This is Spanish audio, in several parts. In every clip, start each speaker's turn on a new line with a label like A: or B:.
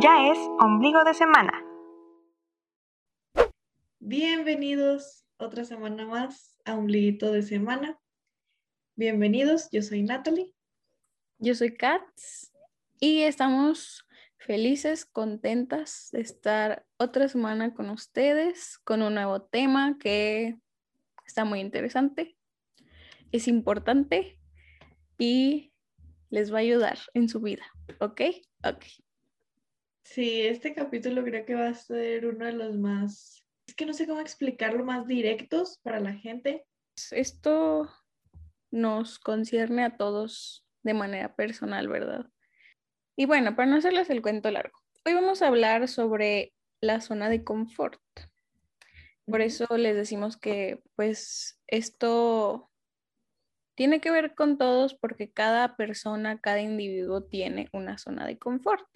A: Ya es ombligo de semana.
B: Bienvenidos otra semana más a Ombliguito de Semana. Bienvenidos, yo soy Natalie.
C: Yo soy Katz y estamos felices, contentas de estar otra semana con ustedes con un nuevo tema que está muy interesante, es importante y les va a ayudar en su vida, ¿ok? Ok.
B: Sí, este capítulo creo que va a ser uno de los más, es que no sé cómo explicarlo, más directos para la gente.
C: Esto nos concierne a todos de manera personal, ¿verdad? Y bueno, para no hacerles el cuento largo, hoy vamos a hablar sobre la zona de confort. Por eso les decimos que pues esto tiene que ver con todos porque cada persona, cada individuo tiene una zona de confort,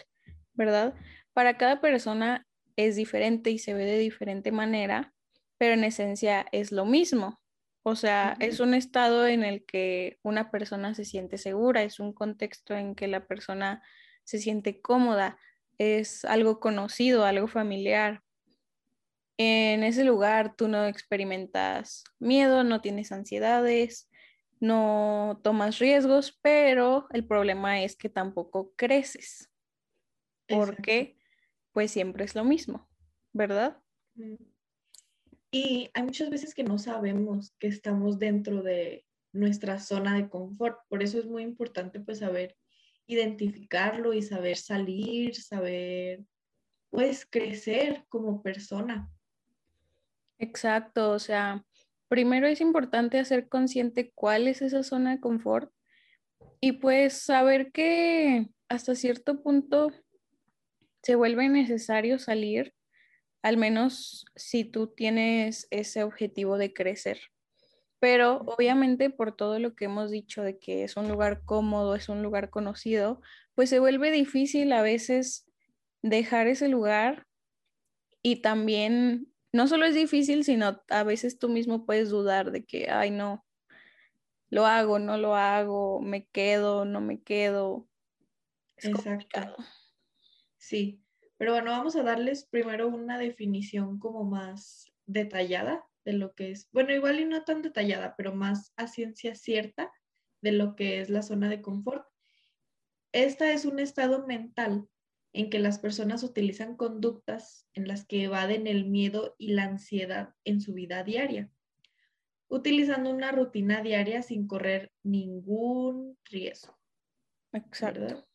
C: ¿verdad? Para cada persona es diferente y se ve de diferente manera, pero en esencia es lo mismo. O sea, es un estado en el que una persona se siente segura, es un contexto en que la persona se siente cómoda, es algo conocido, algo familiar. En ese lugar tú no experimentas miedo, no tienes ansiedades, no tomas riesgos, pero el problema es que tampoco creces, porque pues siempre es lo mismo, ¿verdad?
B: Y hay muchas veces que no sabemos que estamos dentro de nuestra zona de confort, por eso es muy importante pues saber identificarlo y saber salir, saber pues crecer como persona.
C: Exacto, o sea, primero es importante hacer consciente cuál es esa zona de confort y pues saber que hasta cierto punto se vuelve necesario salir, al menos si tú tienes ese objetivo de crecer. Pero obviamente por todo lo que hemos dicho de que es un lugar cómodo, es un lugar conocido, pues se vuelve difícil a veces dejar ese lugar y también no solo es difícil, sino a veces tú mismo puedes dudar de que, ay, no, lo hago, no lo hago, me quedo, no me quedo.
B: Exacto. Sí, pero bueno, vamos a darles primero una definición como más detallada de lo que es, bueno, igual y no tan detallada, pero más a ciencia cierta de lo que es la zona de confort. Esta es un estado mental en que las personas utilizan conductas en las que evaden el miedo y la ansiedad en su vida diaria, utilizando una rutina diaria sin correr ningún riesgo.
C: Exacto.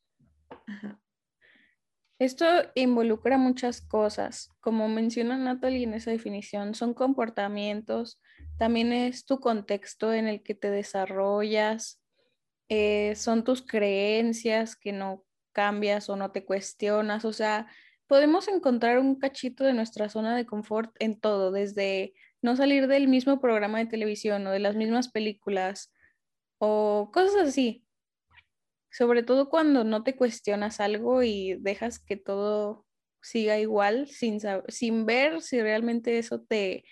C: Esto involucra muchas cosas. Como menciona Natalie en esa definición, son comportamientos, también es tu contexto en el que te desarrollas, eh, son tus creencias que no cambias o no te cuestionas. O sea, podemos encontrar un cachito de nuestra zona de confort en todo, desde no salir del mismo programa de televisión o de las mismas películas o cosas así. Sobre todo cuando no te cuestionas algo y dejas que todo siga igual sin, sin ver si realmente eso te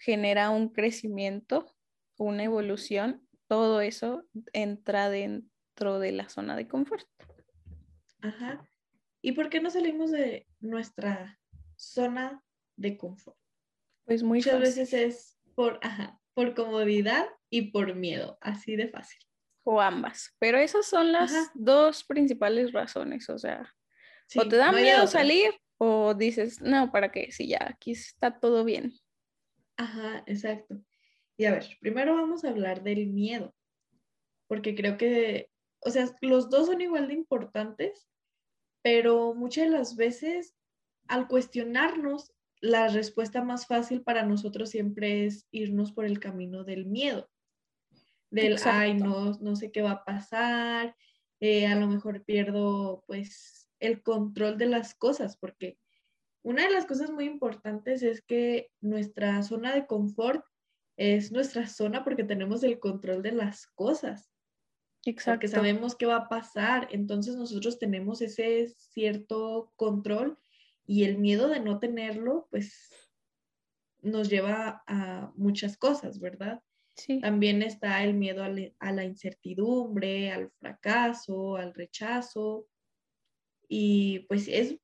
C: genera un crecimiento, una evolución, todo eso entra dentro de la zona de confort.
B: Ajá. ¿Y por qué no salimos de nuestra zona de confort?
C: Pues
B: muchas veces es por, por comodidad y por miedo, así de fácil.
C: O ambas, pero esas son las dos principales razones, o sea, o te da miedo salir o dices, no, ¿para qué? Si ya aquí está todo bien.
B: Ajá, exacto. Y a ver, primero vamos a hablar del miedo, porque creo que, o sea, los dos son igual de importantes, pero muchas de las veces al cuestionarnos, la respuesta más fácil para nosotros siempre es irnos por el camino del miedo, del, ay, no, no sé qué va a pasar, eh, a lo mejor pierdo pues el control de las cosas, porque una de las cosas muy importantes es que nuestra zona de confort es nuestra zona porque tenemos el control de las cosas. Exacto. Porque sabemos qué va a pasar. Entonces nosotros tenemos ese cierto control y el miedo de no tenerlo, pues nos lleva a muchas cosas, ¿verdad? Sí. También está el miedo a, la incertidumbre, al fracaso, al rechazo. Y pues es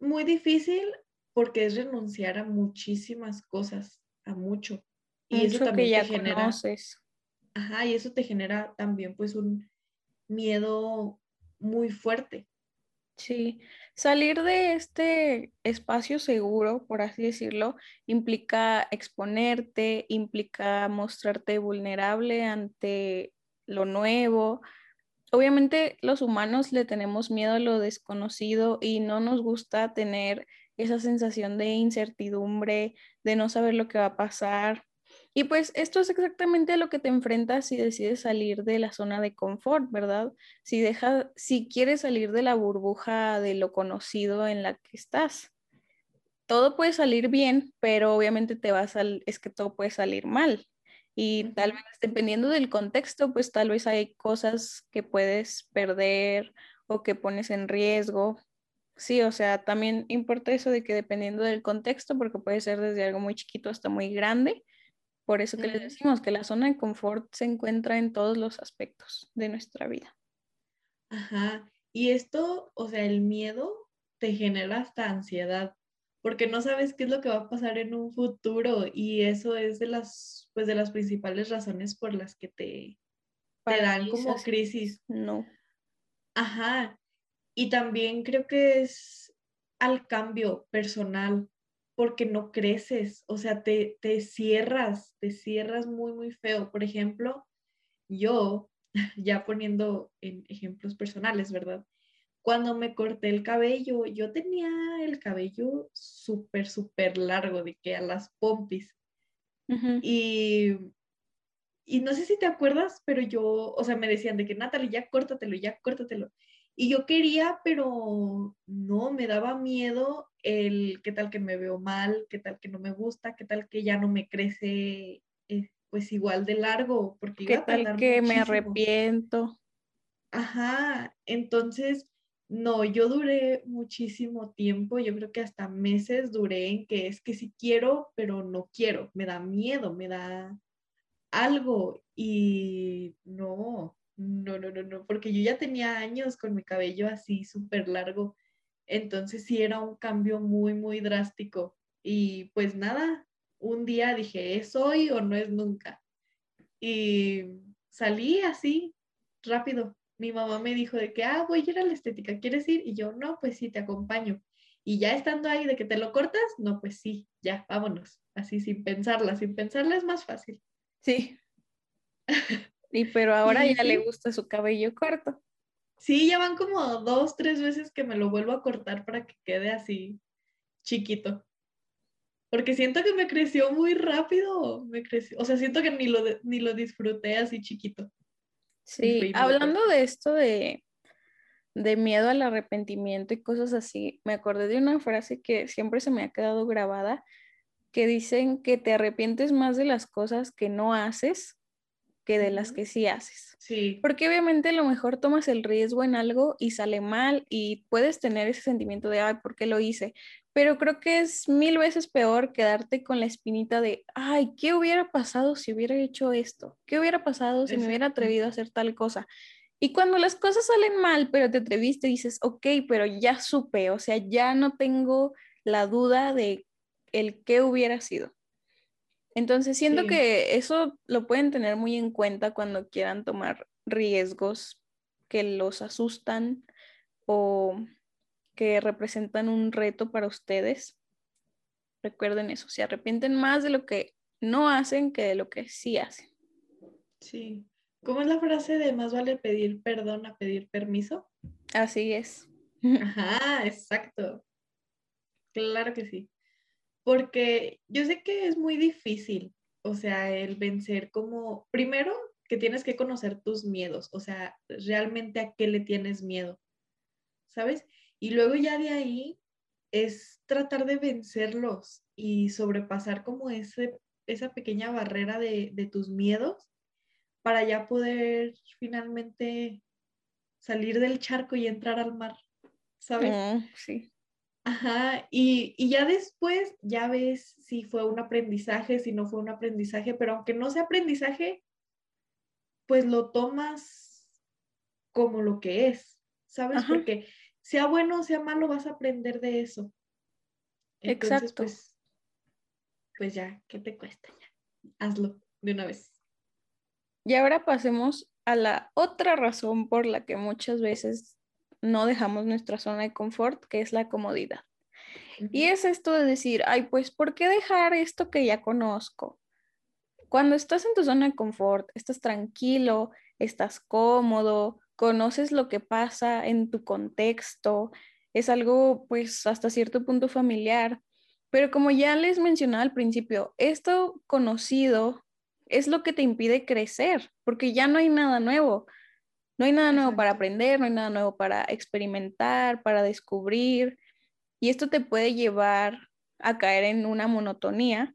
B: muy difícil porque es renunciar a muchísimas cosas, a mucho. Y eso también
C: que ya
B: te genera,
C: conoces.
B: ajá, y eso te genera también pues un miedo muy fuerte.
C: Sí, salir de este espacio seguro, por así decirlo, implica exponerte, implica mostrarte vulnerable ante lo nuevo. Obviamente los humanos le tenemos miedo a lo desconocido y no nos gusta tener esa sensación de incertidumbre, de no saber lo que va a pasar. Y pues esto es exactamente a lo que te enfrentas si decides salir de la zona de confort, ¿verdad? Si deja, si quieres salir de la burbuja de lo conocido en la que estás. Todo puede salir bien, pero obviamente te va a sal es que todo puede salir mal. Y tal vez, dependiendo del contexto, pues tal vez hay cosas que puedes perder o que pones en riesgo. Sí, o sea, también importa eso de que dependiendo del contexto, porque puede ser desde algo muy chiquito hasta muy grande, por eso que les decimos que la zona de confort se encuentra en todos los aspectos de nuestra vida.
B: Ajá. Y esto, o sea, el miedo te genera hasta ansiedad, porque no sabes qué es lo que va a pasar en un futuro y eso es de las, pues, de las principales razones por las que te, te dan como crisis.
C: No.
B: Ajá. Y también creo que es al cambio personal, porque no creces, o sea, te, te cierras, te cierras muy, muy feo. Por ejemplo, yo, ya poniendo en ejemplos personales, ¿verdad? Cuando me corté el cabello, yo tenía el cabello súper, súper largo, de que a las pompis. Y y no sé si te acuerdas, pero yo, o sea, me decían de que Natalie, ya córtatelo, ya córtatelo. Y yo quería, pero no, me daba miedo el qué tal que me veo mal, qué tal que no me gusta, qué tal que ya no me crece eh, pues igual de largo, porque
C: qué tal que me arrepiento.
B: Ajá, entonces, no, yo duré muchísimo tiempo, yo creo que hasta meses duré en que es que sí quiero, pero no quiero, me da miedo, me da algo y no, no, no, no, no, porque yo ya tenía años con mi cabello así súper largo, entonces sí era un cambio muy, muy drástico. Y pues nada, un día dije, ¿es hoy o no es nunca? Y salí así, rápido. Mi mamá me dijo de que, ah, voy a ir a la estética, ¿quieres ir? Y yo, no, pues sí, te acompaño. Y ya estando ahí de que te lo cortas, no, pues sí, ya, vámonos. Así sin pensarla, sin pensarla es más fácil.
C: Sí. Y pero ahora ya le gusta su cabello corto.
B: Sí, ya van como dos, tres veces que me lo vuelvo a cortar para que quede así chiquito. Porque siento que me creció muy rápido, me creció, o sea, siento que ni lo, ni lo disfruté así chiquito.
C: Sí, hablando de esto de, de miedo al arrepentimiento y cosas así, me acordé de una frase que siempre se me ha quedado grabada, que dicen que te arrepientes más de las cosas que no haces que de las que sí haces.
B: Sí.
C: Porque obviamente a lo mejor tomas el riesgo en algo y sale mal y puedes tener ese sentimiento de, ay, ¿por qué lo hice? Pero creo que es mil veces peor quedarte con la espinita de, ay, ¿qué hubiera pasado si hubiera hecho esto? ¿Qué hubiera pasado si me hubiera atrevido a hacer tal cosa? Y cuando las cosas salen mal, pero te atreviste, dices, ok, pero ya supe, o sea, ya no tengo la duda de el qué hubiera sido. Entonces, siento que eso lo pueden tener muy en cuenta cuando quieran tomar riesgos que los asustan o que representan un reto para ustedes. Recuerden eso, se arrepienten más de lo que no hacen que de lo que sí hacen.
B: Sí. ¿Cómo es la frase de más vale pedir perdón a pedir permiso?
C: Así es.
B: Ajá, exacto. Claro que sí porque yo sé que es muy difícil, o sea, el vencer como, primero que tienes que conocer tus miedos, o sea, realmente a qué le tienes miedo, ¿sabes? Y luego ya de ahí es tratar de vencerlos y sobrepasar como ese, esa pequeña barrera de, tus miedos para ya poder finalmente salir del charco y entrar al mar, ¿sabes?
C: Mm, sí.
B: Ajá, y, ya después ya ves si fue un aprendizaje, si no fue un aprendizaje, pero aunque no sea aprendizaje, pues lo tomas como lo que es, ¿sabes? Porque sea bueno o sea malo, vas a aprender de eso. Entonces,
C: Exacto.
B: Pues, pues ya, ¿qué te cuesta? Ya, hazlo de una vez.
C: Y ahora pasemos a la otra razón por la que muchas veces no dejamos nuestra zona de confort, que es la comodidad. Y es esto de decir, ay, pues, ¿por qué dejar esto que ya conozco? Cuando estás en tu zona de confort, estás tranquilo, estás cómodo, conoces lo que pasa en tu contexto, es algo pues hasta cierto punto familiar, pero como ya les mencionaba al principio, esto conocido es lo que te impide crecer, porque ya no hay nada nuevo. No hay nada nuevo para aprender, no hay nada nuevo para experimentar, para descubrir. Y esto te puede llevar a caer en una monotonía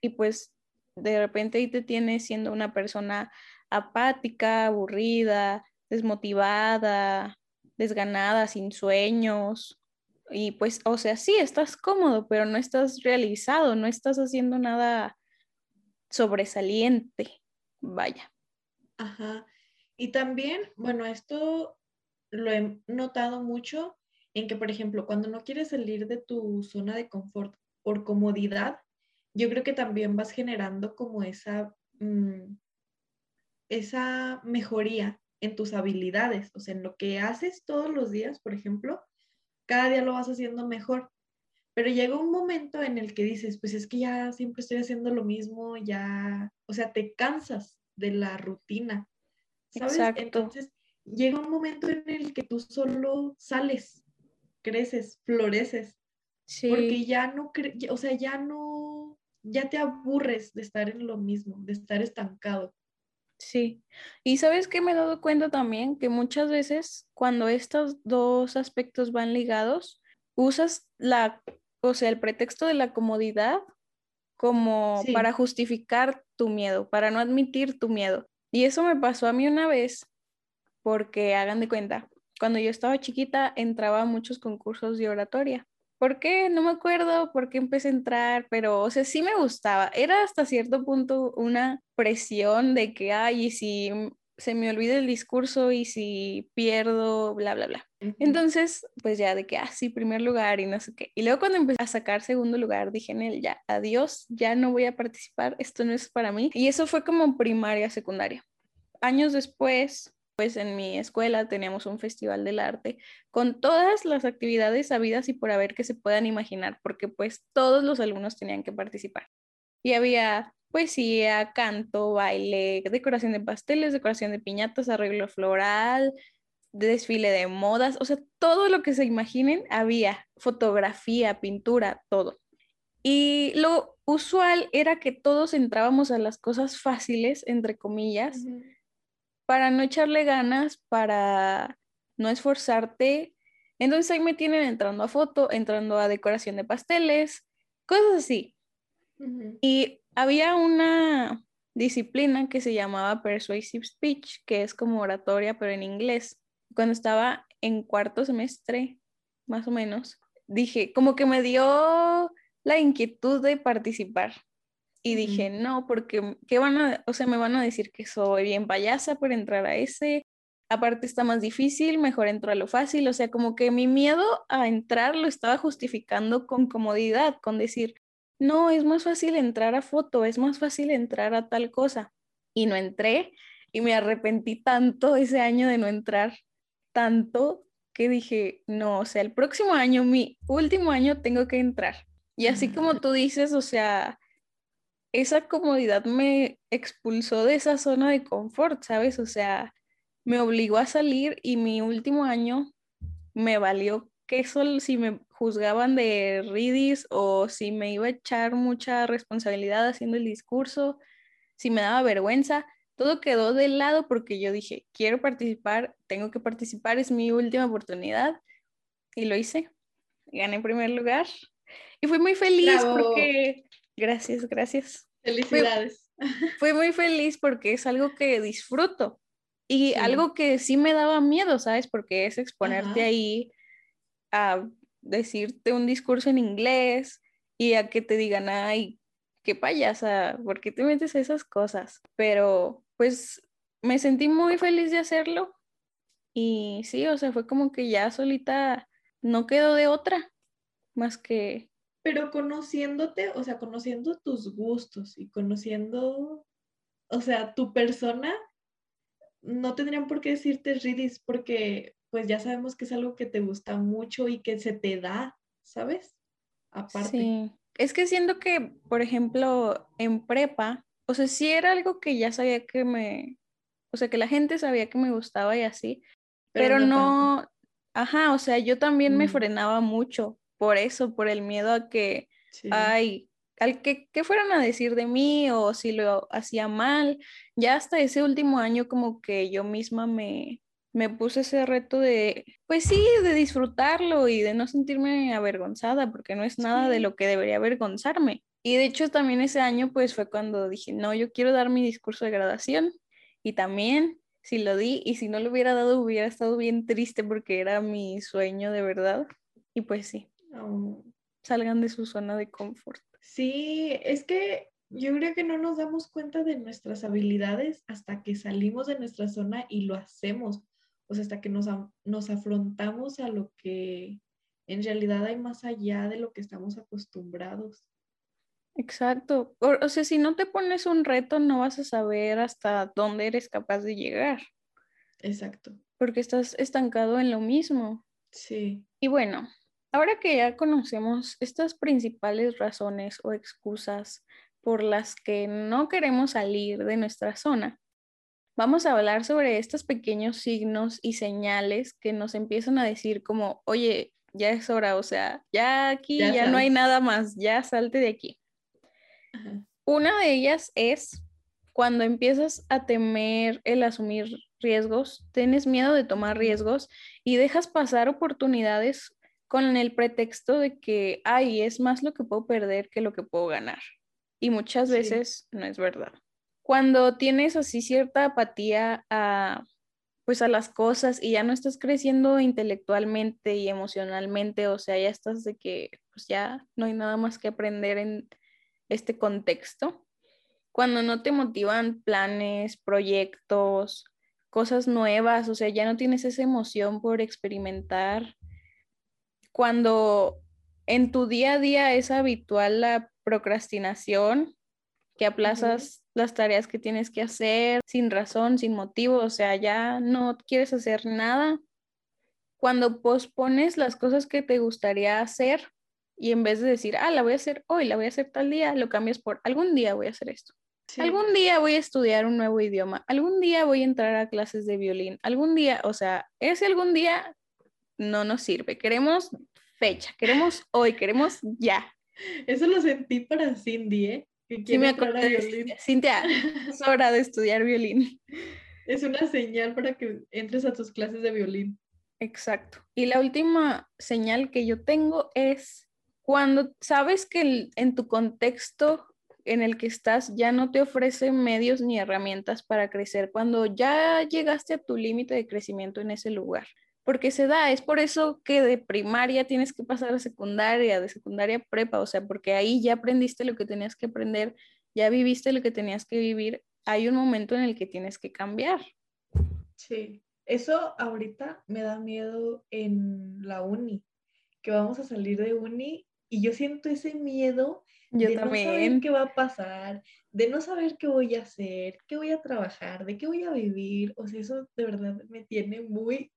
C: y pues de repente ahí te tienes siendo una persona apática, aburrida, desmotivada, desganada, sin sueños. Y pues, o sea, sí, estás cómodo, pero no estás realizado, no estás haciendo nada sobresaliente. Vaya.
B: Ajá. Y también, bueno, esto lo he notado mucho en que, por ejemplo, cuando no quieres salir de tu zona de confort por comodidad, yo creo que también vas generando como esa, mm, esa mejoría en tus habilidades, o sea, en lo que haces todos los días, por ejemplo, cada día lo vas haciendo mejor. Pero llega un momento en el que dices, pues es que ya siempre estoy haciendo lo mismo, ya, o sea, te cansas de la rutina, ¿sabes?
C: Exacto.
B: Entonces, llega un momento en el que tú solo sales, creces, floreces, porque
C: Sí,
B: ya no, cre- o sea, ya no, ya te aburres de estar en lo mismo, de estar estancado.
C: sí. Y sabes que me he dado cuenta también que muchas veces cuando estos dos aspectos van ligados, usas la, o sea, el pretexto de la comodidad como
B: Sí.
C: para justificar tu miedo, para no admitir tu miedo. Y eso me pasó a mí una vez porque hagan de cuenta, cuando yo estaba chiquita entraba a muchos concursos de oratoria. ¿Por qué? No me acuerdo por qué empecé a entrar, pero, o sea, sí me gustaba. Era hasta cierto punto una presión de que, ay, y si se me olvida el discurso y si pierdo, bla, bla, bla. Entonces, pues ya de que, ah, sí, primer lugar y no sé qué. Y luego cuando empecé a sacar segundo lugar, dije en él, ya, adiós, ya no voy a participar, esto no es para mí. Y eso fue como primaria, secundaria. Años después, pues en mi escuela teníamos un festival del arte con todas las actividades habidas y por haber que se puedan imaginar, porque pues todos los alumnos tenían que participar. Y había poesía, canto, baile, decoración de pasteles, decoración de piñatas, arreglo floral, desfile de modas, o sea, todo lo que se imaginen había, fotografía, pintura, todo. Y lo usual era que todos entrábamos a las cosas fáciles, entre comillas, para no echarle ganas, para no esforzarte. Entonces ahí me tienen entrando a foto, entrando a decoración de pasteles, cosas así. Y había una disciplina que se llamaba Persuasive Speech, que es como oratoria, pero en inglés. Cuando estaba en cuarto semestre, más o menos, dije, como que me dio la inquietud de participar. Y dije, no, porque ¿qué van a, o sea, me van a decir que soy bien payasa por entrar a ese. Aparte está más difícil, mejor entro a lo fácil. O sea, como que mi miedo a entrar lo estaba justificando con comodidad, con decir, no, es más fácil entrar a foto, es más fácil entrar a tal cosa. Y no entré y me arrepentí tanto ese año de no entrar, tanto que dije, no, o sea, el próximo año, mi último año, tengo que entrar. Y así como tú dices, o sea, esa comodidad me expulsó de esa zona de confort, ¿sabes? O sea, me obligó a salir y mi último año me valió que eso si me juzgaban de ridis o si me iba a echar mucha responsabilidad haciendo el discurso, si me daba vergüenza, todo quedó de lado porque yo dije, quiero participar, tengo que participar, es mi última oportunidad y lo hice. Gané en primer lugar y fui muy feliz
B: Bravo.
C: porque, gracias, gracias.
B: Felicidades.
C: Fui muy feliz porque es algo que disfruto y
B: Sí.
C: algo que sí me daba miedo, ¿sabes? Porque es exponerte
B: Ajá.
C: ahí a decirte un discurso en inglés y a que te digan, ay, qué payasa, ¿por qué te metes a esas cosas? Pero pues me sentí muy feliz de hacerlo Y sí, o sea, fue como que ya solita no quedó de otra más que...
B: Pero conociéndote, o sea, conociendo tus gustos y conociendo, o sea, tu persona, no tendrían por qué decirte ridis porque pues ya sabemos que es algo que te gusta mucho y que se te da, ¿sabes? Aparte.
C: Sí, es que siento que, por ejemplo, en prepa, o sea, sí era algo que ya sabía que me, o sea, que la gente sabía que me gustaba y así, pero, no, ajá, o sea, yo también me mm. frenaba mucho por eso, por el miedo a que, ay, al que, que, fueran a decir de mí o si lo hacía mal. Ya hasta ese último año como que yo misma me, me puse ese reto de, pues sí, de disfrutarlo y de no sentirme avergonzada, porque no es nada de lo que debería avergonzarme. Y de hecho también ese año pues fue cuando dije, no, yo quiero dar mi discurso de graduación y también si lo di y si no lo hubiera dado hubiera estado bien triste porque era mi sueño de verdad. Y pues sí, salgan de su zona de confort.
B: Sí, es que yo creo que no nos damos cuenta de nuestras habilidades hasta que salimos de nuestra zona y lo hacemos. O sea, hasta que nos, nos afrontamos a lo que en realidad hay más allá de lo que estamos acostumbrados.
C: Exacto. O, sea, si no te pones un reto, no vas a saber hasta dónde eres capaz de llegar.
B: Exacto.
C: Porque estás estancado en lo mismo.
B: Sí.
C: Y bueno, ahora que ya conocemos estas principales razones o excusas por las que no queremos salir de nuestra zona, vamos a hablar sobre estos pequeños signos y señales que nos empiezan a decir como, oye, ya es hora, o sea, ya aquí ya no hay nada más, ya salte de aquí. Una de ellas es cuando empiezas a temer el asumir riesgos, tienes miedo de tomar riesgos y dejas pasar oportunidades con el pretexto de que, ay, es más lo que puedo perder que lo que puedo ganar. Y muchas veces no es verdad. Cuando tienes así cierta apatía a pues a las cosas y ya no estás creciendo intelectualmente y emocionalmente, o sea, ya estás de que pues ya no hay nada más que aprender en este contexto, cuando no te motivan planes, proyectos, cosas nuevas, o sea, ya no tienes esa emoción por experimentar, cuando en tu día a día es habitual la procrastinación, que aplazas las tareas que tienes que hacer sin razón, sin motivo, o sea, ya no quieres hacer nada. Cuando pospones las cosas que te gustaría hacer y en vez de decir, ah, la voy a hacer hoy, la voy a hacer tal día, lo cambias por algún día voy a hacer esto. Algún día voy a estudiar un nuevo idioma, algún día voy a entrar a clases de violín, algún día, o sea, ese algún día no nos sirve. Queremos fecha, queremos hoy, queremos ya.
B: Eso lo sentí para Cindy, ¿eh?
C: Que sí, me acuerdo de Cintia, es hora de estudiar violín.
B: Es una señal para que entres a tus clases de violín.
C: Exacto. Y la última señal que yo tengo es cuando sabes que en tu contexto en el que estás ya no te ofrece medios ni herramientas para crecer, cuando ya llegaste a tu límite de crecimiento en ese lugar, porque se da, es por eso que de primaria tienes que pasar a secundaria, de secundaria a prepa, o sea, porque ahí ya aprendiste lo que tenías que aprender, ya viviste lo que tenías que vivir, hay un momento en el que tienes que cambiar.
B: Sí, eso ahorita me da miedo en la uni, que vamos a salir de uni y yo siento ese miedo de no saber qué va a pasar, de no saber qué voy a hacer, qué voy a trabajar, de qué voy a vivir. O sea, eso de verdad me tiene muy...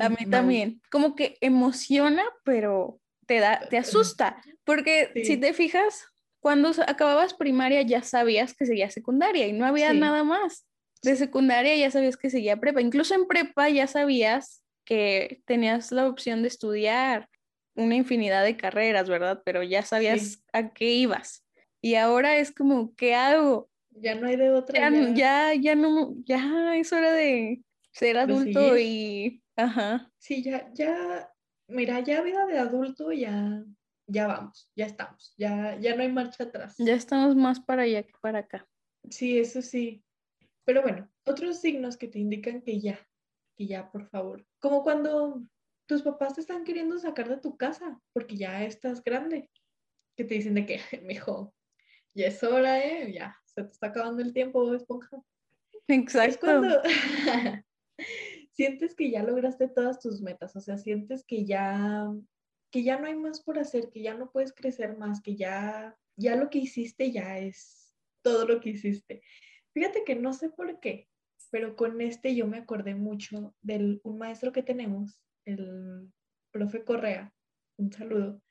C: A mí también. Como que emociona, pero te da, te asusta. Porque si te fijas, cuando acababas primaria ya sabías que seguía secundaria y no había nada más. De secundaria ya sabías que seguía prepa. Incluso en prepa ya sabías que tenías la opción de estudiar una infinidad de carreras, ¿verdad? Pero ya sabías a qué ibas. Y ahora es como, ¿qué hago?
B: Ya no hay de otra.
C: Ya, ya, ya, no, ya es hora de ser adulto y, ajá.
B: Sí, ya, ya, mira, ya vida de adulto, ya, ya vamos, ya estamos, ya, ya no hay marcha atrás.
C: Ya estamos más para allá que para acá.
B: Sí, eso sí. Pero bueno, otros signos que te indican que ya, que ya, por favor. Como cuando tus papás te están queriendo sacar de tu casa porque ya estás grande. Que te dicen de que, mijo, ya es hora, ¿eh? Ya, se te está acabando el tiempo, esponja.
C: Exacto.
B: Es cuando, sientes que ya lograste todas tus metas, o sea, sientes que ya, que ya no hay más por hacer, que ya no puedes crecer más, que ya, ya lo que hiciste ya es todo lo que hiciste. Fíjate que no sé por qué, pero con este yo me acordé mucho de un maestro que tenemos, el profe Correa, un saludo,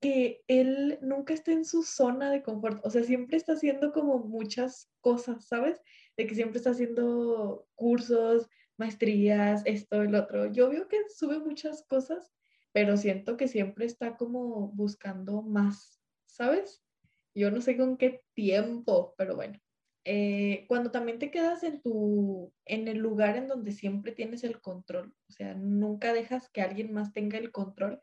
B: que él nunca está en su zona de confort, o sea, siempre está haciendo como muchas cosas, ¿sabes? De que siempre está haciendo cursos, maestrías, esto, el otro. Yo veo que sube muchas cosas, pero siento que siempre está como buscando más, ¿sabes? Yo no sé con qué tiempo, pero bueno. Eh, cuando también te quedas en tu, en el lugar en donde siempre tienes el control, o sea, nunca dejas que alguien más tenga el control,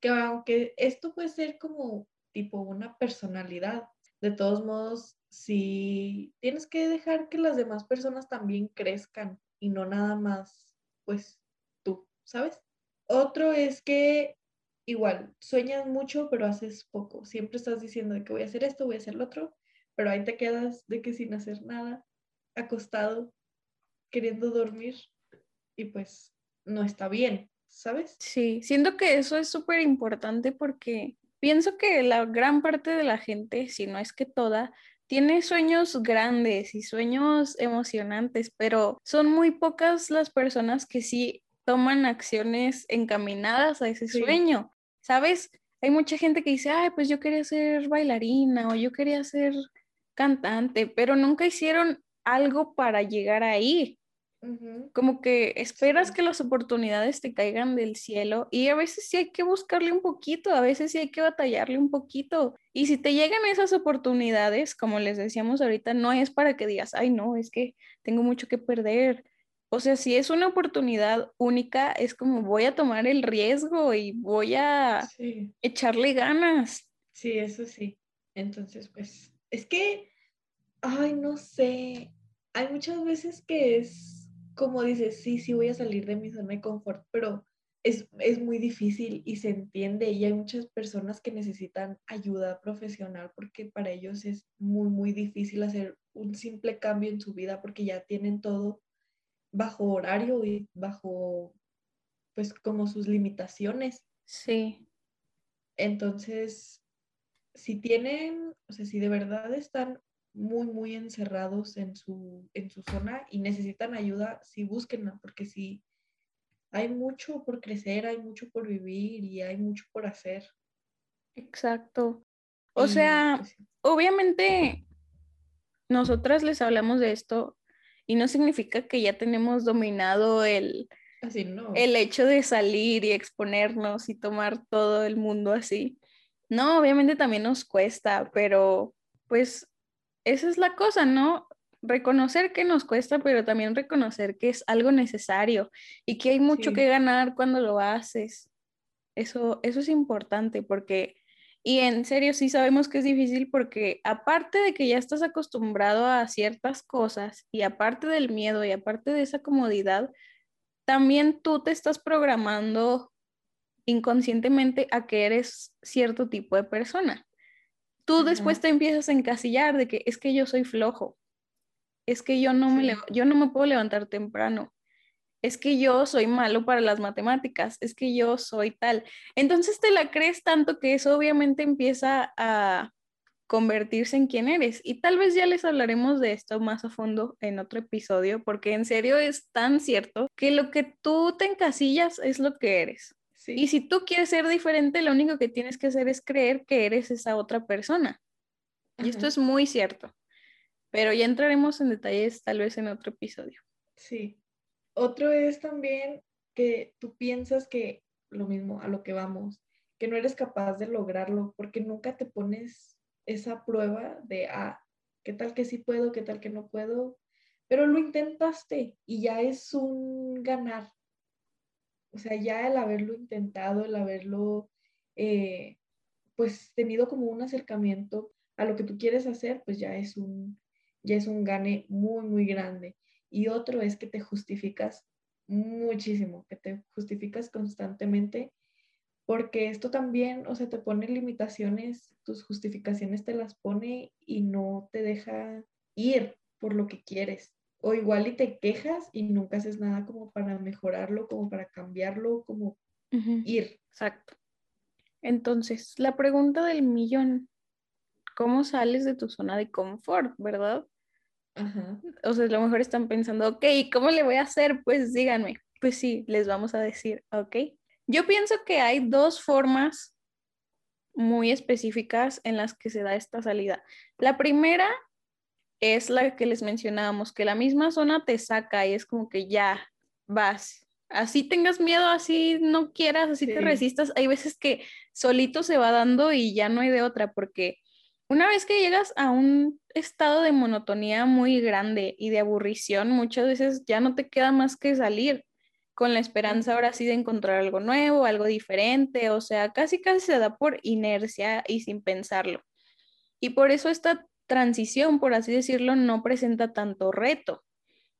B: que aunque esto puede ser como tipo una personalidad, de todos modos, si tienes que dejar que las demás personas también crezcan y no nada más, pues tú, ¿sabes? Otro es que igual, sueñas mucho, pero haces poco. Siempre estás diciendo que voy a hacer esto, voy a hacer lo otro, pero ahí te quedas de que sin hacer nada, acostado, queriendo dormir, y pues no está bien, ¿sabes?
C: Sí, siento que eso es súper importante porque pienso que la gran parte de la gente, si no es que toda, tiene sueños grandes y sueños emocionantes, pero son muy pocas las personas que sí toman acciones encaminadas a ese sueño, ¿sabes? Hay mucha gente que dice, ay, pues yo quería ser bailarina o yo quería ser cantante, pero nunca hicieron algo para llegar ahí. Como que esperas que las oportunidades te caigan del cielo y a veces sí hay que buscarle un poquito, a veces sí hay que batallarle un poquito. Y si te llegan esas oportunidades, como les decíamos ahorita, no es para que digas, ay no, es que tengo mucho que perder. O sea, si es una oportunidad única, es como voy a tomar el riesgo y voy a echarle ganas.
B: Sí, eso sí. Entonces, pues, es que, ay, no sé, hay muchas veces que es como dices, sí, sí voy a salir de mi zona de confort, pero es, muy difícil y se entiende y hay muchas personas que necesitan ayuda profesional porque para ellos es muy, muy difícil hacer un simple cambio en su vida porque ya tienen todo bajo horario y bajo, pues, como sus limitaciones.
C: Sí.
B: Entonces, si tienen, o sea, si de verdad están muy, muy encerrados en su, en su zona y necesitan ayuda, sí búsquenla, porque sí hay mucho por crecer, hay mucho por vivir y hay mucho por hacer.
C: Exacto. O sea, pues obviamente nosotras les hablamos de esto y no significa que ya tenemos dominado el,
B: así no.
C: el hecho de salir y exponernos y tomar todo el mundo así. No, obviamente también nos cuesta, pero pues esa es la cosa, ¿no? Reconocer que nos cuesta, pero también reconocer que es algo necesario y que hay mucho que ganar cuando lo haces. Eso, eso es importante porque, y en serio sí sabemos que es difícil porque aparte de que ya estás acostumbrado a ciertas cosas y aparte del miedo y aparte de esa comodidad, también tú te estás programando inconscientemente a que eres cierto tipo de persona tú después te empiezas a encasillar de que es que yo soy flojo, es que yo no, me, yo no me puedo levantar temprano, es que yo soy malo para las matemáticas, es que yo soy tal. Entonces te la crees tanto que eso obviamente empieza a convertirse en quien eres. Y tal vez ya les hablaremos de esto más a fondo en otro episodio, porque en serio es tan cierto que lo que tú te encasillas es lo que eres. Y si tú quieres ser diferente, lo único que tienes que hacer es creer que eres esa otra persona. Y esto es muy cierto. Pero ya entraremos en detalles tal vez en otro episodio.
B: Sí. Otro es también que tú piensas que lo mismo a lo que vamos, que no eres capaz de lograrlo porque nunca te pones esa prueba de, ah, ¿qué tal que sí puedo? ¿Qué tal que no puedo? Pero lo intentaste y ya es un ganar, o sea, ya el haberlo intentado, el haberlo, eh, pues, tenido como un acercamiento a lo que tú quieres hacer, pues ya es un, ya es un gane muy, muy grande. Y otro es que te justificas muchísimo, que te justificas constantemente, porque esto también, o sea, te pone limitaciones, tus justificaciones te las pone y no te deja ir por lo que quieres. O igual y te quejas y nunca haces nada como para mejorarlo, como para cambiarlo, como ir.
C: Exacto. Entonces, la pregunta del millón, ¿cómo sales de tu zona de confort, verdad?
B: Ajá.
C: O sea, a lo mejor están pensando, ok, ¿cómo le voy a hacer? Pues díganme. Pues sí, les vamos a decir, ok. Yo pienso que hay dos formas muy específicas en las que se da esta salida. La primera es la que les mencionábamos, que la misma zona te saca y es como que ya vas. Así tengas miedo, así no quieras, así te resistas. Hay veces que solito se va dando y ya no hay de otra, porque una vez que llegas a un estado de monotonía muy grande y de aburrición, muchas veces ya no te queda más que salir con la esperanza ahora sí de encontrar algo nuevo, algo diferente, o sea, casi casi se da por inercia y sin pensarlo. Y por eso esta transición, por así decirlo, no presenta tanto reto,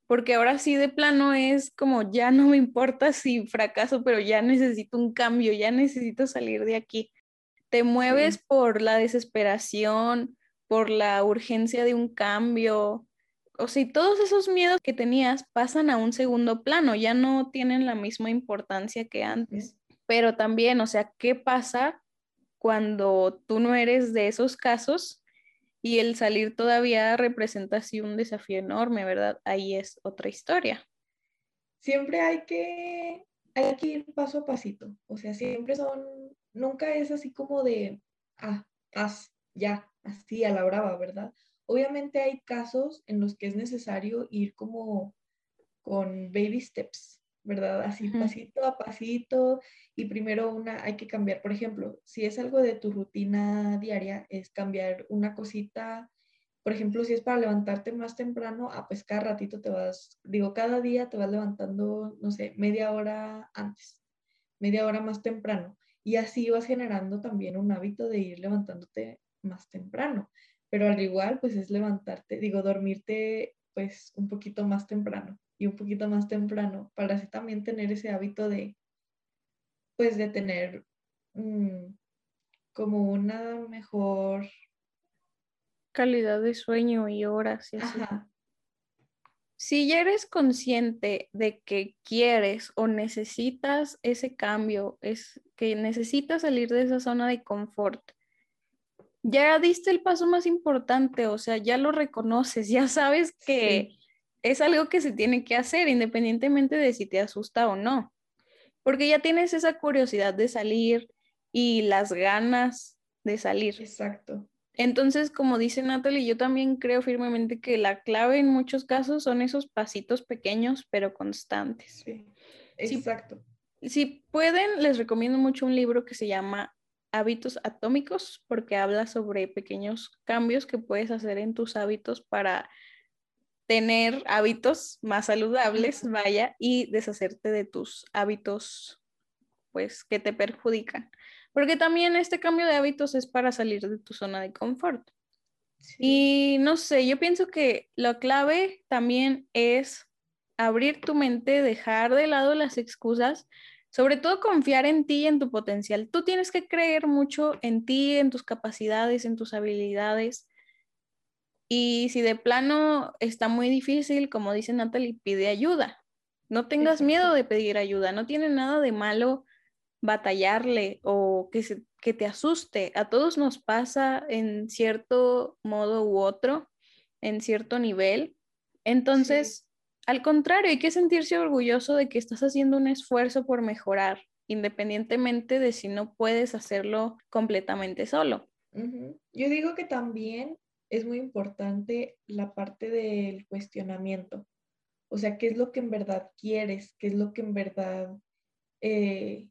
C: porque ahora sí de plano es como ya no me importa si fracaso, pero ya necesito un cambio, ya necesito salir de aquí. Te mueves por la desesperación, por la urgencia de un cambio, o sea, todos esos miedos que tenías pasan a un segundo plano, ya no tienen la misma importancia que antes. Pero también, o sea, ¿qué pasa cuando tú no eres de esos casos y el salir todavía representa así un desafío enorme, ¿verdad? Ahí es otra historia.
B: Siempre hay que, hay que ir paso a pasito, o sea, siempre son, nunca es así como de, ah, haz, ya, así a la brava, ¿verdad? Obviamente hay casos en los que es necesario ir como con baby steps, ¿verdad? Así pasito a pasito y primero una hay que cambiar, por ejemplo, si es algo de tu rutina diaria, es cambiar una cosita, por ejemplo, si es para levantarte más temprano, a ah, pues cada ratito te vas, digo, cada día te vas levantando, no sé, media hora antes, media hora más temprano y así vas generando también un hábito de ir levantándote más temprano pero al igual pues es levantarte, digo, dormirte pues un poquito más temprano y un poquito más temprano para así también tener ese hábito de pues de tener mm, como una mejor
C: calidad de sueño y horas y así. Si ya eres consciente de que quieres o necesitas ese cambio, es que necesitas salir de esa zona de confort, ya diste el paso más importante, o sea, ya lo reconoces, ya sabes que es algo que se tiene que hacer independientemente de si te asusta o no, porque ya tienes esa curiosidad de salir y las ganas de salir.
B: Exacto.
C: Entonces, como dice Natalie, yo también creo firmemente que la clave en muchos casos son esos pasitos pequeños pero constantes.
B: Sí, exacto.
C: si pueden, les recomiendo mucho un libro que se llama hábitos atómicos porque habla sobre pequeños cambios que puedes hacer en tus hábitos para tener hábitos más saludables, vaya, y deshacerte de tus hábitos pues que te perjudican. Porque también este cambio de hábitos es para salir de tu zona de confort. Y no sé, yo pienso que la clave también es abrir tu mente, dejar de lado las excusas sobre todo confiar en ti y en tu potencial. Tú tienes que creer mucho en ti, en tus capacidades, en tus habilidades. Y si de plano está muy difícil, como dice Natalie, pide ayuda. No tengas miedo de pedir ayuda. No tiene nada de malo batallarle o que, se, que te asuste. A todos nos pasa en cierto modo u otro, en cierto nivel. Entonces, al contrario, hay que sentirse orgulloso de que estás haciendo un esfuerzo por mejorar, independientemente de si no puedes hacerlo completamente solo.
B: Yo digo que también es muy importante la parte del cuestionamiento. O sea, ¿qué es lo que en verdad quieres? ¿Qué es lo que en verdad eh,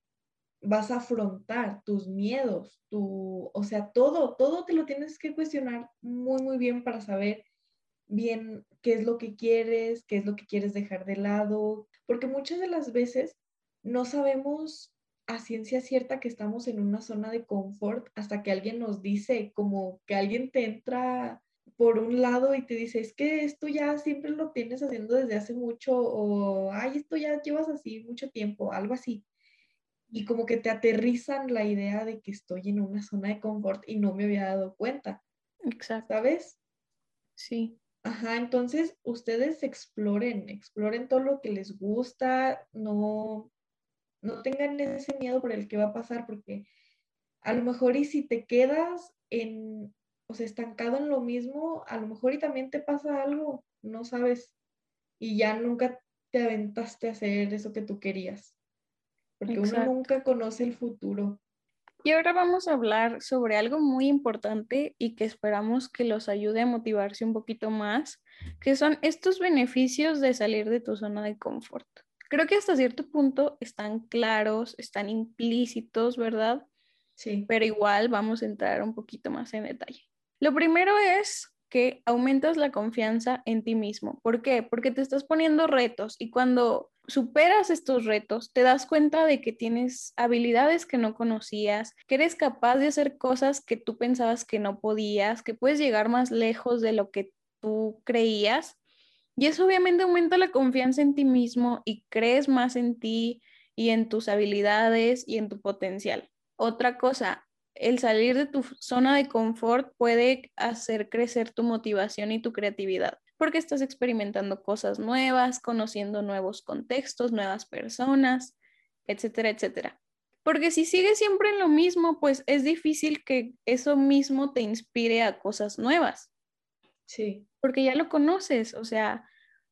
B: vas a afrontar? Tus miedos, tu, o sea, todo, todo te lo tienes que cuestionar muy, muy bien para saber bien qué es lo que quieres, qué es lo que quieres dejar de lado, porque muchas de las veces no sabemos a ciencia cierta que estamos en una zona de confort hasta que alguien nos dice, como que alguien te entra por un lado y te dice, es que esto ya siempre lo tienes haciendo desde hace mucho o, ay, esto ya llevas así mucho tiempo, algo así. Y como que te aterrizan la idea de que estoy en una zona de confort y no me había dado cuenta.
C: Exacto.
B: ¿Sabes?
C: Sí.
B: Ajá, entonces ustedes exploren, exploren todo lo que les gusta, no, no tengan ese miedo por el que va a pasar, porque a lo mejor y si te quedas en, o sea, estancado en lo mismo, a lo mejor y también te pasa algo, no sabes, y ya nunca te aventaste a hacer eso que tú querías, porque uno nunca conoce el futuro.
C: Y ahora vamos a hablar sobre algo muy importante y que esperamos que los ayude a motivarse un poquito más, que son estos beneficios de salir de tu zona de confort. Creo que hasta cierto punto están claros, están implícitos, ¿verdad?
B: Sí.
C: Pero igual vamos a entrar un poquito más en detalle. Lo primero es que aumentas la confianza en ti mismo. ¿Por qué? Porque te estás poniendo retos y cuando superas estos retos, te das cuenta de que tienes habilidades que no conocías, que eres capaz de hacer cosas que tú pensabas que no podías, que puedes llegar más lejos de lo que tú creías. Y eso obviamente aumenta la confianza en ti mismo y crees más en ti y en tus habilidades y en tu potencial. Otra cosa, el salir de tu zona de confort puede hacer crecer tu motivación y tu creatividad, porque estás experimentando cosas nuevas, conociendo nuevos contextos, nuevas personas, etcétera, etcétera. Porque si sigues siempre en lo mismo, pues es difícil que eso mismo te inspire a cosas nuevas.
B: Sí.
C: Porque ya lo conoces, o sea,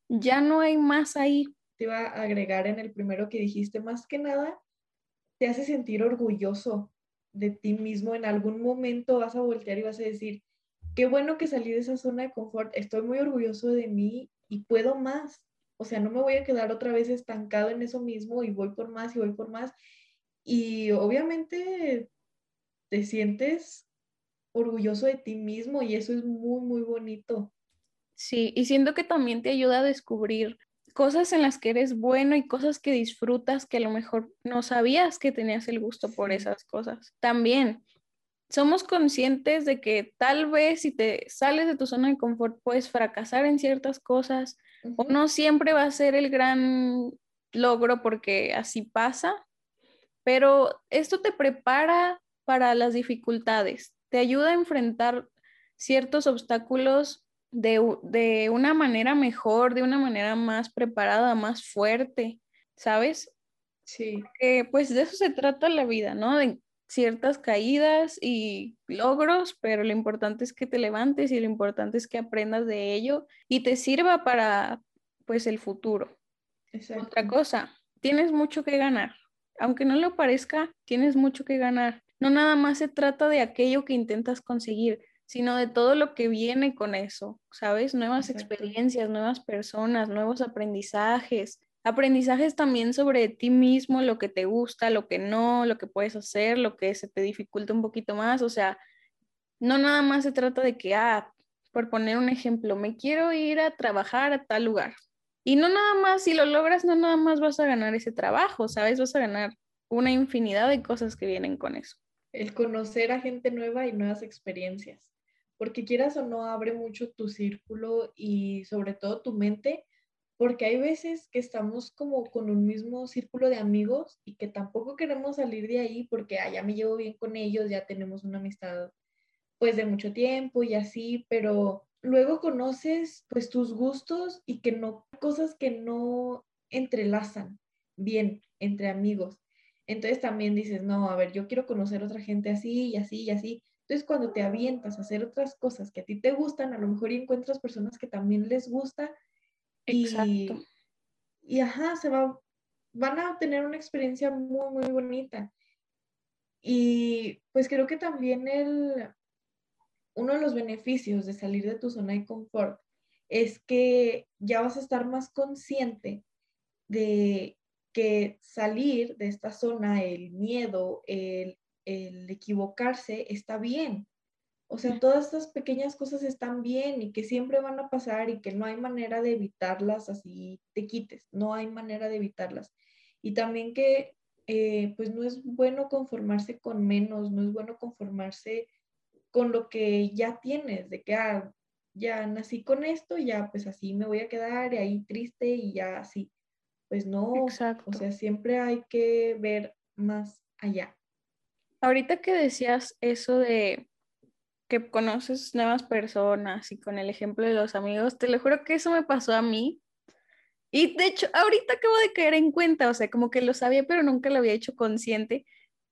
C: ya no hay más ahí.
B: Te iba a agregar en el primero que dijiste, más que nada, te hace sentir orgulloso de ti mismo, en algún momento vas a voltear y vas a decir, qué bueno que salí de esa zona de confort, estoy muy orgulloso de mí y puedo más. O sea, no me voy a quedar otra vez estancado en eso mismo y voy por más y voy por más. Y obviamente te sientes orgulloso de ti mismo y eso es muy, muy bonito.
C: Sí, y siento que también te ayuda a descubrir cosas en las que eres bueno y cosas que disfrutas que a lo mejor no sabías que tenías el gusto por esas cosas. También somos conscientes de que tal vez si te sales de tu zona de confort puedes fracasar en ciertas cosas o no siempre va a ser el gran logro porque así pasa, pero esto te prepara para las dificultades, te ayuda a enfrentar ciertos obstáculos de, una manera mejor, de una manera más preparada, más fuerte, ¿sabes?
B: Sí.
C: pues de eso se trata la vida, ¿no? De ciertas caídas y logros, pero lo importante es que te levantes y lo importante es que aprendas de ello y te sirva para, pues, el futuro. Otra cosa, tienes mucho que ganar. Aunque no lo parezca, tienes mucho que ganar. No nada más se trata de aquello que intentas conseguir, sino de todo lo que viene con eso, ¿sabes? Nuevas experiencias, nuevas personas, nuevos aprendizajes, aprendizajes también sobre ti mismo, lo que te gusta, lo que no, lo que puedes hacer, lo que se te dificulta un poquito más, o sea, no nada más se trata de que, ah, por poner un ejemplo, me quiero ir a trabajar a tal lugar. Y no nada más, si lo logras, no nada más vas a ganar ese trabajo, ¿sabes? Vas a ganar una infinidad de cosas que vienen con eso.
B: El conocer a gente nueva y nuevas experiencias porque quieras o no, abre mucho tu círculo y sobre todo tu mente, porque hay veces que estamos como con un mismo círculo de amigos y que tampoco queremos salir de ahí porque ah, ya me llevo bien con ellos, ya tenemos una amistad pues de mucho tiempo y así, pero luego conoces pues tus gustos y que no, cosas que no entrelazan bien entre amigos. Entonces también dices, no, a ver, yo quiero conocer otra gente así y así y así, entonces, cuando te avientas a hacer otras cosas que a ti te gustan, a lo mejor encuentras personas que también les gusta.
C: Exacto.
B: Y, ajá, se va, van a tener una experiencia muy, muy bonita. Y pues creo que también el, uno de los beneficios de salir de tu zona de confort es que ya vas a estar más consciente de que salir de esta zona, el miedo, el el equivocarse está bien. O sea, todas estas pequeñas cosas están bien y que siempre van a pasar y que no hay manera de evitarlas así te quites, no hay manera de evitarlas. Y también que eh, pues no es bueno conformarse con menos, no es bueno conformarse con lo que ya tienes, de que ah, ya nací con esto, ya pues así me voy a quedar y ahí triste y ya así. Pues no, o sea, siempre hay que ver más allá.
C: Ahorita que decías eso de que conoces nuevas personas y con el ejemplo de los amigos, te lo juro que eso me pasó a mí. Y de hecho, ahorita acabo de caer en cuenta, o sea, como que lo sabía, pero nunca lo había hecho consciente.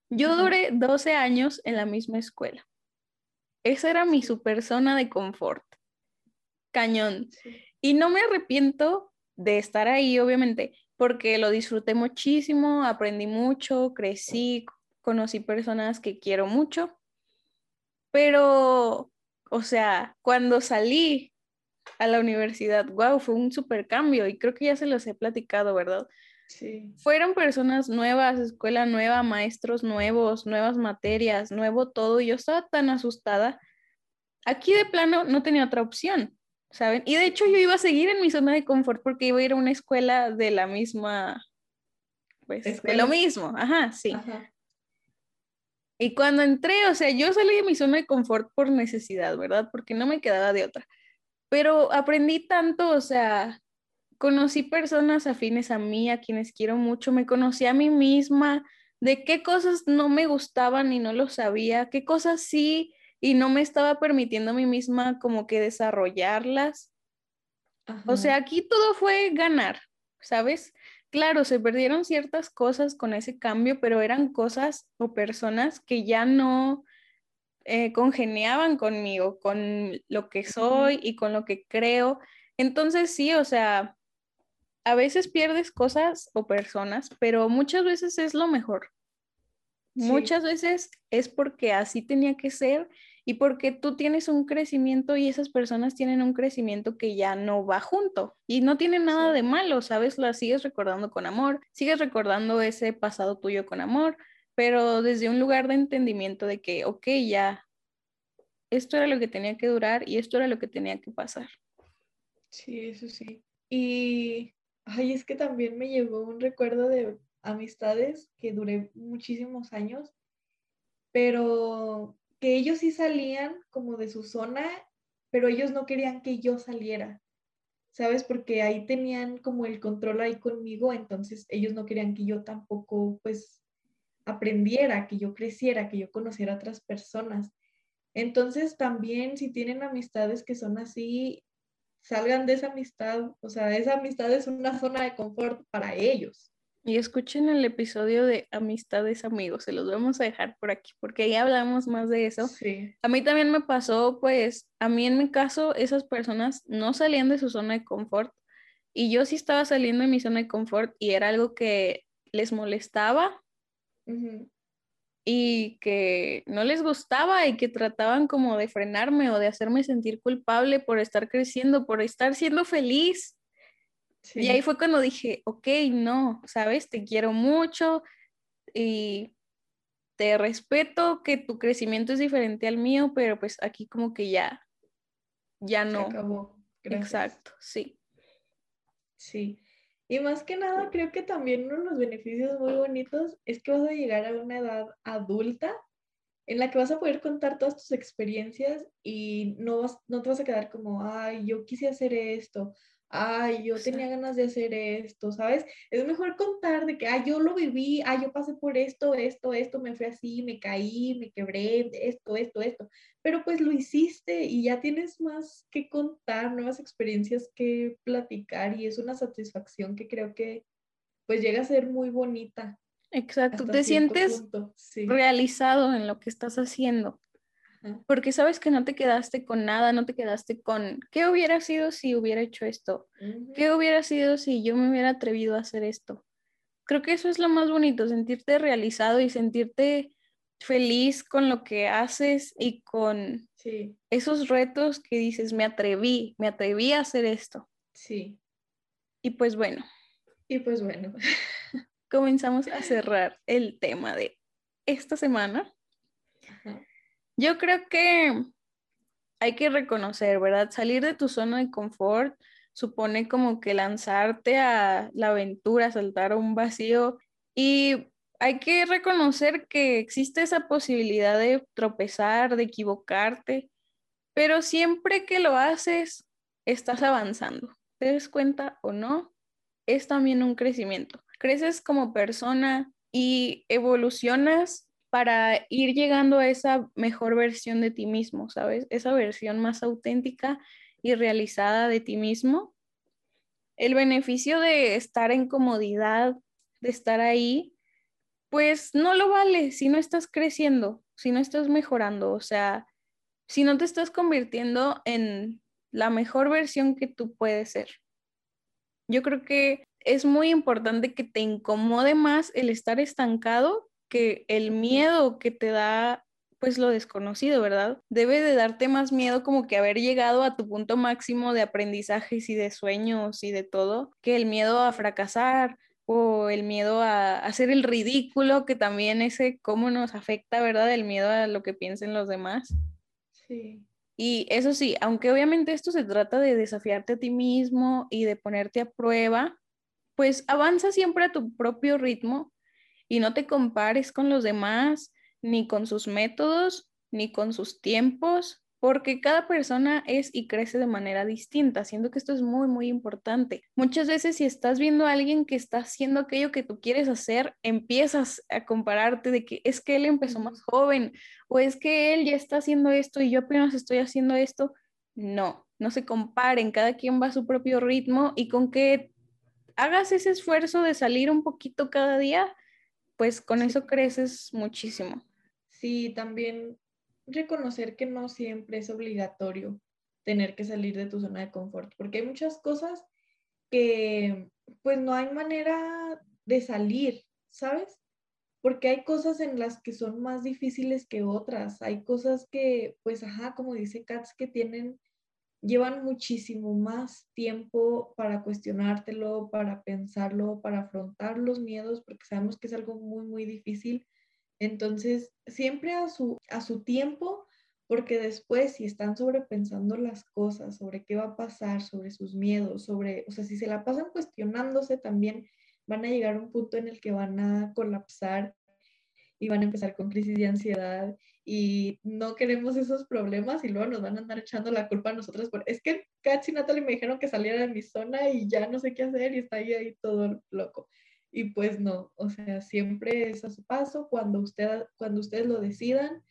C: Yo duré 12 años en la misma escuela. Esa era mi super zona de confort. Cañón. Y no me arrepiento de estar ahí, obviamente, porque lo disfruté muchísimo, aprendí mucho, crecí, conocí personas que quiero mucho. Pero, o sea, cuando salí a la universidad, wow, fue un super cambio y creo que ya se los he platicado, ¿verdad?
B: Sí.
C: Fueron personas nuevas, escuela nueva, maestros nuevos, nuevas materias, nuevo todo. Y yo estaba tan asustada. Aquí de plano no tenía otra opción, ¿saben? Y de hecho yo iba a seguir en mi zona de confort porque iba a ir a una escuela de la misma, pues, de lo mismo. Ajá, sí. Y cuando entré, o sea, yo salí de mi zona de confort por necesidad, ¿verdad? Porque no me quedaba de otra. Pero aprendí tanto, o sea, conocí personas afines a mí, a quienes quiero mucho, me conocí a mí misma, de qué cosas no me gustaban y no lo sabía, qué cosas sí y no me estaba permitiendo a mí misma como que desarrollarlas. O sea, aquí todo fue ganar, ¿sabes? Claro, se perdieron ciertas cosas con ese cambio, pero eran cosas o personas que ya no eh, congeniaban conmigo, con lo que soy y con lo que creo. Entonces sí, o sea, a veces pierdes cosas o personas, pero muchas veces es lo mejor. Muchas veces es porque así tenía que ser y porque tú tienes un crecimiento y esas personas tienen un crecimiento que ya no va junto y no tiene nada de malo, ¿sabes? La sigues recordando con amor, sigues recordando ese pasado tuyo con amor, pero desde un lugar de entendimiento de que, ok, ya, esto era lo que tenía que durar y esto era lo que tenía que pasar.
B: Sí, eso sí. Y Ay, es que también me llegó un recuerdo de amistades que duré muchísimos años, pero que ellos sí salían como de su zona, pero ellos no querían que yo saliera, ¿sabes? Porque ahí tenían como el control ahí conmigo, entonces ellos no querían que yo tampoco pues aprendiera, que yo creciera, que yo conociera a otras personas. Entonces también si tienen amistades que son así, salgan de esa amistad, o sea, esa amistad es una zona de confort para ellos.
C: Y escuchen el episodio de Amistades Amigos, se los vamos a dejar por aquí, porque ahí hablamos más de eso.
B: Sí.
C: A mí también me pasó, pues, a mí en mi caso, esas personas no salían de su zona de confort y yo sí estaba saliendo de mi zona de confort y era algo que les molestaba y que no les gustaba y que trataban como de frenarme o de hacerme sentir culpable por estar creciendo, por estar siendo feliz. Y ahí fue cuando dije, ok, no, sabes, te quiero mucho y te respeto que tu crecimiento es diferente al mío, pero pues aquí como que ya, ya no.
B: acabó.
C: Exacto, sí.
B: Sí. Y más que nada, creo que también uno de los beneficios muy bonitos es que vas a llegar a una edad adulta en la que vas a poder contar todas tus experiencias y no, vas, no te vas a quedar como, ay, yo quise hacer esto, ay, yo tenía ganas de hacer esto, ¿sabes? Es mejor contar de que, ay, yo lo viví, ay, yo pasé por esto, esto, esto, me fui así, me caí, me quebré, esto, esto, esto, pero pues lo hiciste y ya tienes más que contar, nuevas experiencias que platicar y es una satisfacción que creo que pues llega a ser muy bonita.
C: Exacto, te sientes realizado en lo que estás haciendo porque sabes que no te quedaste con nada, no te quedaste con, ¿qué hubiera sido si hubiera hecho esto? ¿Qué hubiera sido si yo me hubiera atrevido a hacer esto? Creo que eso es lo más bonito, sentirte realizado y sentirte feliz con lo que haces y con esos retos que dices, me atreví, me atreví a hacer esto.
B: Sí.
C: Y pues bueno.
B: Y pues bueno.
C: comenzamos a cerrar el tema de esta semana. Yo creo que hay que reconocer, ¿verdad? Salir de tu zona de confort supone como que lanzarte a la aventura, saltar un vacío y hay que reconocer que existe esa posibilidad de tropezar, de equivocarte, pero siempre que lo haces, estás avanzando. ¿Te des cuenta o no? Es también un crecimiento. Creces como persona y evolucionas para ir llegando a esa mejor versión de ti mismo, ¿sabes? Esa versión más auténtica y realizada de ti mismo. El beneficio de estar en comodidad, de estar ahí, pues no lo vale si no estás creciendo, si no estás mejorando, o sea, si no te estás convirtiendo en la mejor versión que tú puedes ser. Yo creo que es muy importante que te incomode más el estar estancado que el miedo que te da pues lo desconocido, ¿verdad? Debe de darte más miedo como que haber llegado a tu punto máximo de aprendizajes y de sueños y de todo, que el miedo a fracasar o el miedo a hacer el ridículo, que también ese cómo nos afecta, ¿verdad? El miedo a lo que piensen los demás.
B: Sí.
C: Y eso sí, aunque obviamente esto se trata de desafiarte a ti mismo y de ponerte a prueba, pues avanza siempre a tu propio ritmo y no te compares con los demás, ni con sus métodos, ni con sus tiempos, porque cada persona es y crece de manera distinta, siendo que esto es muy, muy importante. Muchas veces si estás viendo a alguien que está haciendo aquello que tú quieres hacer, empiezas a compararte de que es que él empezó más joven o es que él ya está haciendo esto y yo apenas estoy haciendo esto. No, no se comparen, cada quien va a su propio ritmo y con que hagas ese esfuerzo de salir un poquito cada día, pues con eso creces muchísimo.
B: Sí, también reconocer que no siempre es obligatorio tener que salir de tu zona de confort, porque hay muchas cosas que pues no hay manera de salir, ¿sabes? Porque hay cosas en las que son más difíciles que otras, hay cosas que pues ajá, como dice Katz, que tienen llevan muchísimo más tiempo para cuestionártelo, para pensarlo, para afrontar los miedos, porque sabemos que es algo muy, muy difícil. Entonces, siempre a su, a su tiempo, porque después si están sobrepensando las cosas, sobre qué va a pasar, sobre sus miedos, sobre, o sea, si se la pasan cuestionándose también, van a llegar a un punto en el que van a colapsar y van a empezar con crisis de ansiedad y no queremos esos problemas y luego nos van a andar echando la culpa a nosotros. Por, es que Katz y Natalie me dijeron que saliera de mi zona y ya no sé qué hacer y está ahí, ahí todo loco. Y pues no, o sea, siempre es a su paso cuando, usted, cuando ustedes lo decidan.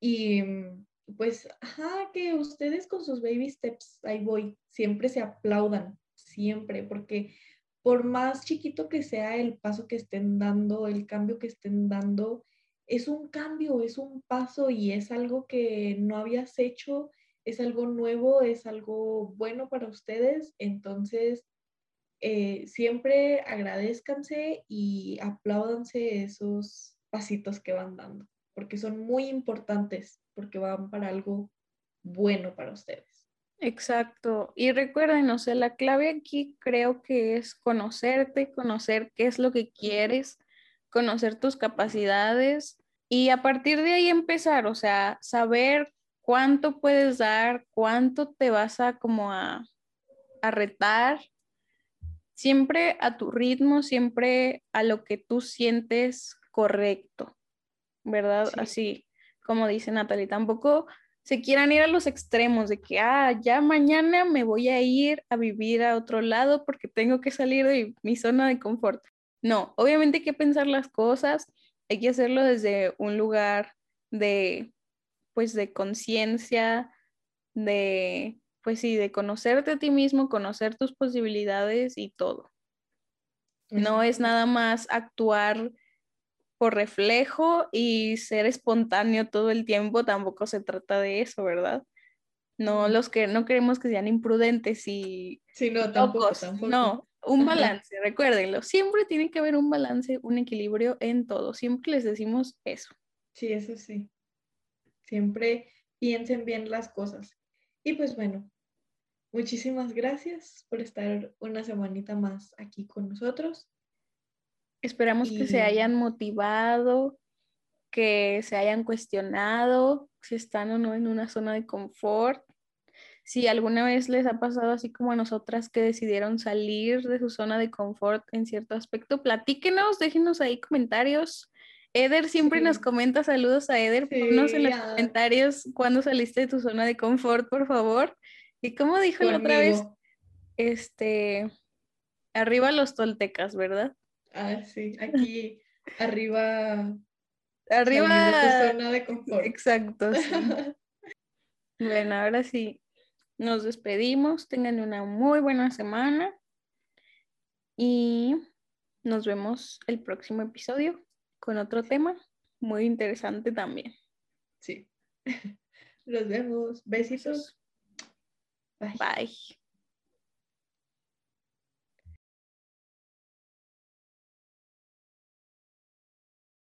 B: Y mm, pues, ajá, que ustedes con sus baby steps, ahí voy, siempre se aplaudan, siempre, porque por más chiquito que sea el paso que estén dando, el cambio que estén dando, es un cambio, es un paso y es algo que no habías hecho, es algo nuevo, es algo bueno para ustedes. Entonces, eh, siempre agradezcanse y apláudanse esos pasitos que van dando, porque son muy importantes, porque van para algo bueno para ustedes.
C: Exacto. Y recuerden, o sea, la clave aquí creo que es conocerte, conocer qué es lo que quieres, conocer tus capacidades y a partir de ahí empezar, o sea, saber cuánto puedes dar, cuánto te vas a como a, a retar siempre a tu ritmo, siempre a lo que tú sientes correcto, ¿verdad? Así como dice Natalie, tampoco se quieran ir a los extremos de que, ah, ya mañana me voy a ir a vivir a otro lado porque tengo que salir de mi zona de confort. No, obviamente hay que pensar las cosas, hay que hacerlo desde un lugar de, pues, de conciencia, de pues sí, de conocerte a ti mismo, conocer tus posibilidades y todo. No es nada más actuar por reflejo y ser espontáneo todo el tiempo, tampoco se trata de eso, ¿verdad? No, los que no queremos que sean imprudentes y
B: sí, no, tampoco,
C: No, un balance, recuérdenlo. Siempre tiene que haber un balance, un equilibrio en todo. Siempre les decimos eso.
B: Sí, eso sí. Siempre piensen bien las cosas. Y pues bueno, Muchísimas gracias por estar una semanita más aquí con nosotros.
C: Esperamos que se hayan motivado, que se hayan cuestionado si están o no en una zona de confort. Si alguna vez les ha pasado así como a nosotras que decidieron salir de su zona de confort en cierto aspecto, platíquenos, déjenos ahí comentarios. Eder siempre nos comenta saludos a Eder. Sí, en los comentarios cuando saliste de tu zona de confort, por favor. ¿Y cómo dijo la otra vez? Este, arriba los toltecas, ¿verdad?
B: Ah, sí, aquí arriba
C: Arriba.
B: De tu zona de confort.
C: Exacto, sí. Bueno, ahora sí, nos despedimos. Tengan una muy buena semana y nos vemos el próximo episodio con otro tema muy interesante también.
B: Sí. Nos vemos. Besitos. Bye.
C: Bye.